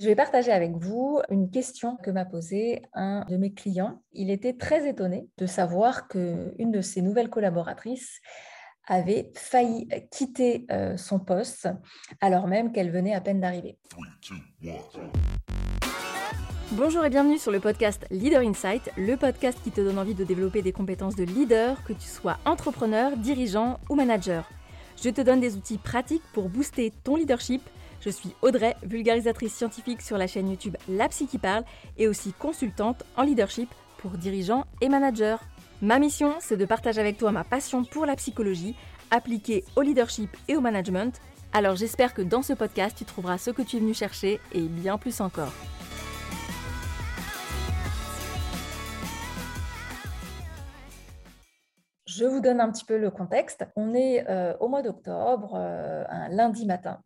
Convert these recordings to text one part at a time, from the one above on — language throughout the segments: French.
Je vais partager avec vous une question que m'a posée un de mes clients. Il était très étonné de savoir qu'une de ses nouvelles collaboratrices avait failli quitter euh, son poste alors même qu'elle venait à peine d'arriver. Bonjour et bienvenue sur le podcast Leader Insight, le podcast qui te donne envie de développer des compétences de leader, que tu sois entrepreneur, dirigeant ou manager. Je te donne des outils pratiques pour booster ton leadership je suis Audrey, vulgarisatrice scientifique sur la chaîne YouTube La Psy qui parle et aussi consultante en leadership pour dirigeants et managers. Ma mission, c'est de partager avec toi ma passion pour la psychologie appliquée au leadership et au management. Alors j'espère que dans ce podcast, tu trouveras ce que tu es venu chercher et bien plus encore. Je vous donne un petit peu le contexte. On est euh, au mois d'octobre, euh, un lundi matin.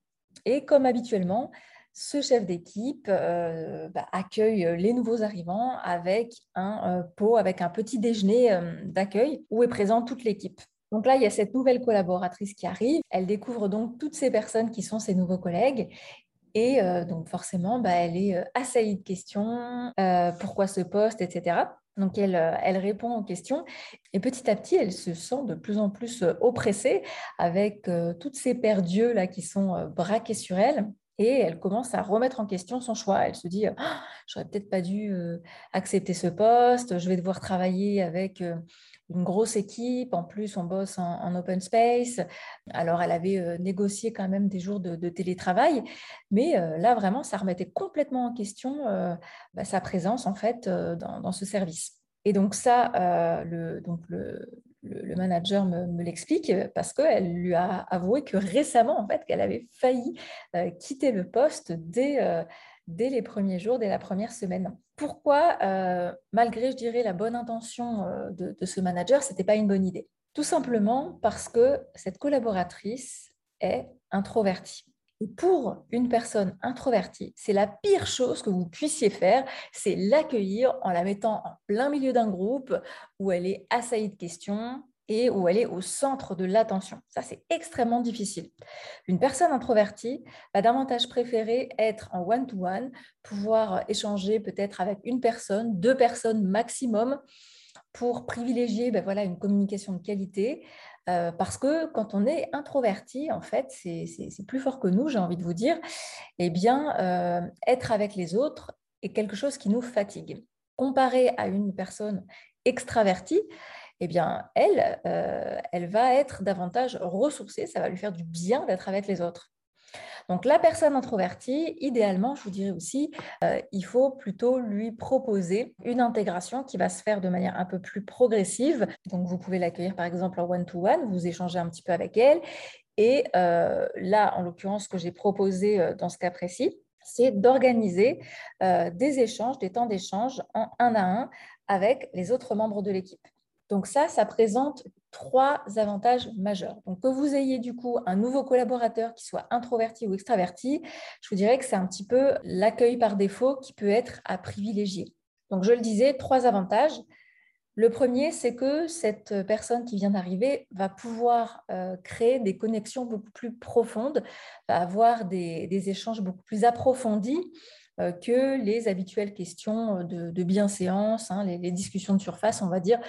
Et comme habituellement, ce chef d'équipe euh, bah, accueille les nouveaux arrivants avec un euh, pot, avec un petit déjeuner euh, d'accueil où est présente toute l'équipe. Donc là, il y a cette nouvelle collaboratrice qui arrive. Elle découvre donc toutes ces personnes qui sont ses nouveaux collègues. Et donc forcément, bah, elle est assaillie de questions, pourquoi ce poste, etc. Donc, elle, elle, répond aux questions et petit à petit, elle se sent de plus en plus oppressée avec toutes ces paires d'yeux là qui sont braqués sur elle. Et elle commence à remettre en question son choix. Elle se dit, «Ah, j'aurais peut-être pas dû accepter ce poste, je vais devoir travailler avec une grosse équipe, en plus on bosse en, open space. Alors elle avait euh, négocié quand même des jours de, télétravail, mais euh, là vraiment ça remettait complètement en question euh, bah, sa présence en fait dans, ce service. Et donc ça, le, donc le, le, manager me, l'explique parce qu'elle lui a avoué que récemment en fait qu'elle avait failli quitter le poste dès dès les premiers jours, dès la première semaine. Pourquoi, euh, malgré, je dirais, la bonne intention euh, de, ce manager, ce n'était pas une bonne idée? Tout simplement parce que cette collaboratrice est introvertie. Pour une personne introvertie, c'est la pire chose que vous puissiez faire, c'est l'accueillir en la mettant en plein milieu d'un groupe où elle est assaillie de questions, et où elle est au centre de l'attention. Ça, c'est extrêmement difficile. Une personne introvertie va davantage préférer être en one-to-one, pouvoir échanger peut-être avec une personne, deux personnes maximum, pour privilégier ben voilà, une communication de qualité. Euh, parce que quand on est introverti, en fait, c'est plus fort que nous, j'ai envie de vous dire, eh bien, euh, être avec les autres est quelque chose qui nous fatigue. Comparé à une personne extravertie, eh bien, elle, euh, elle va être davantage ressourcée, ça va lui faire du bien d'être avec les autres. Donc, la personne introvertie, idéalement, je vous dirais aussi, euh, il faut plutôt lui proposer une intégration qui va se faire de manière un peu plus progressive. Donc, vous pouvez l'accueillir par exemple en one-to-one, vous échangez un petit peu avec elle. Et euh, là, en l'occurrence, ce que j'ai proposé dans ce cas précis, c'est d'organiser des échanges, des temps d'échange en un à un avec les autres membres de l'équipe. Donc ça, ça présente trois avantages majeurs. Donc que vous ayez du coup un nouveau collaborateur qui soit introverti ou extraverti, je vous dirais que c'est un petit peu l'accueil par défaut qui peut être à privilégier. Donc je le disais, trois avantages. Le premier, c'est que cette personne qui vient d'arriver va pouvoir euh, créer des connexions beaucoup plus profondes, va avoir des, échanges beaucoup plus approfondis euh, que les habituelles questions de, bienséance, hein, les, discussions de surface, on va dire,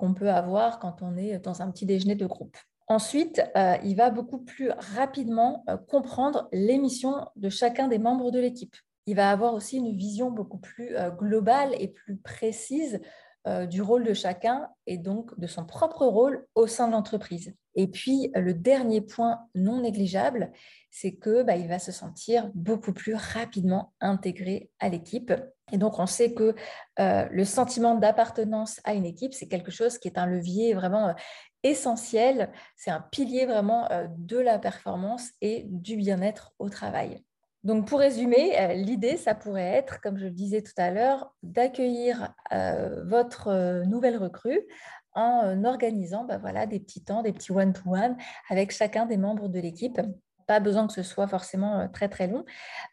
qu'on peut avoir quand on est dans un petit déjeuner de groupe. Ensuite, euh, il va beaucoup plus rapidement euh, comprendre les missions de chacun des membres de l'équipe. Il va avoir aussi une vision beaucoup plus euh, globale et plus précise du rôle de chacun et donc de son propre rôle au sein de l'entreprise. Et puis, le dernier point non négligeable, c'est que bah, il va se sentir beaucoup plus rapidement intégré à l'équipe. Et donc, on sait que euh, le sentiment d'appartenance à une équipe, c'est quelque chose qui est un levier vraiment euh, essentiel. C'est un pilier vraiment euh, de la performance et du bien-être au travail. Donc, pour résumer, l'idée, ça pourrait être, comme je le disais tout à l'heure, d'accueillir votre nouvelle recrue en organisant bah, des petits temps, des petits one-to-one avec chacun des membres de l'équipe pas besoin que ce soit forcément euh, très très long.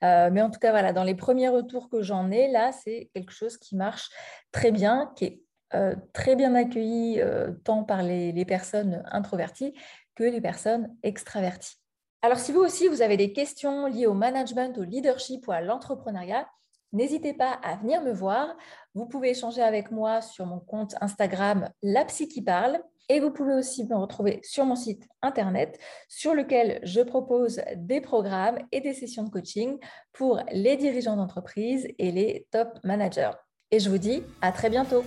Euh, mais en tout cas, voilà, dans les premiers retours que j'en ai, là, c'est quelque chose qui marche très bien, qui est euh, très bien accueilli tant par les, personnes introverties que les personnes extraverties. Alors, si vous aussi, vous avez des questions liées au management, au leadership ou à l'entrepreneuriat, n'hésitez pas à venir me voir. Vous pouvez échanger avec moi sur mon compte Instagram La Psy qui parle. Et vous pouvez aussi me retrouver sur mon site internet sur lequel je propose des programmes et des sessions de coaching pour les dirigeants d'entreprise et les top managers. Et je vous dis à très bientôt.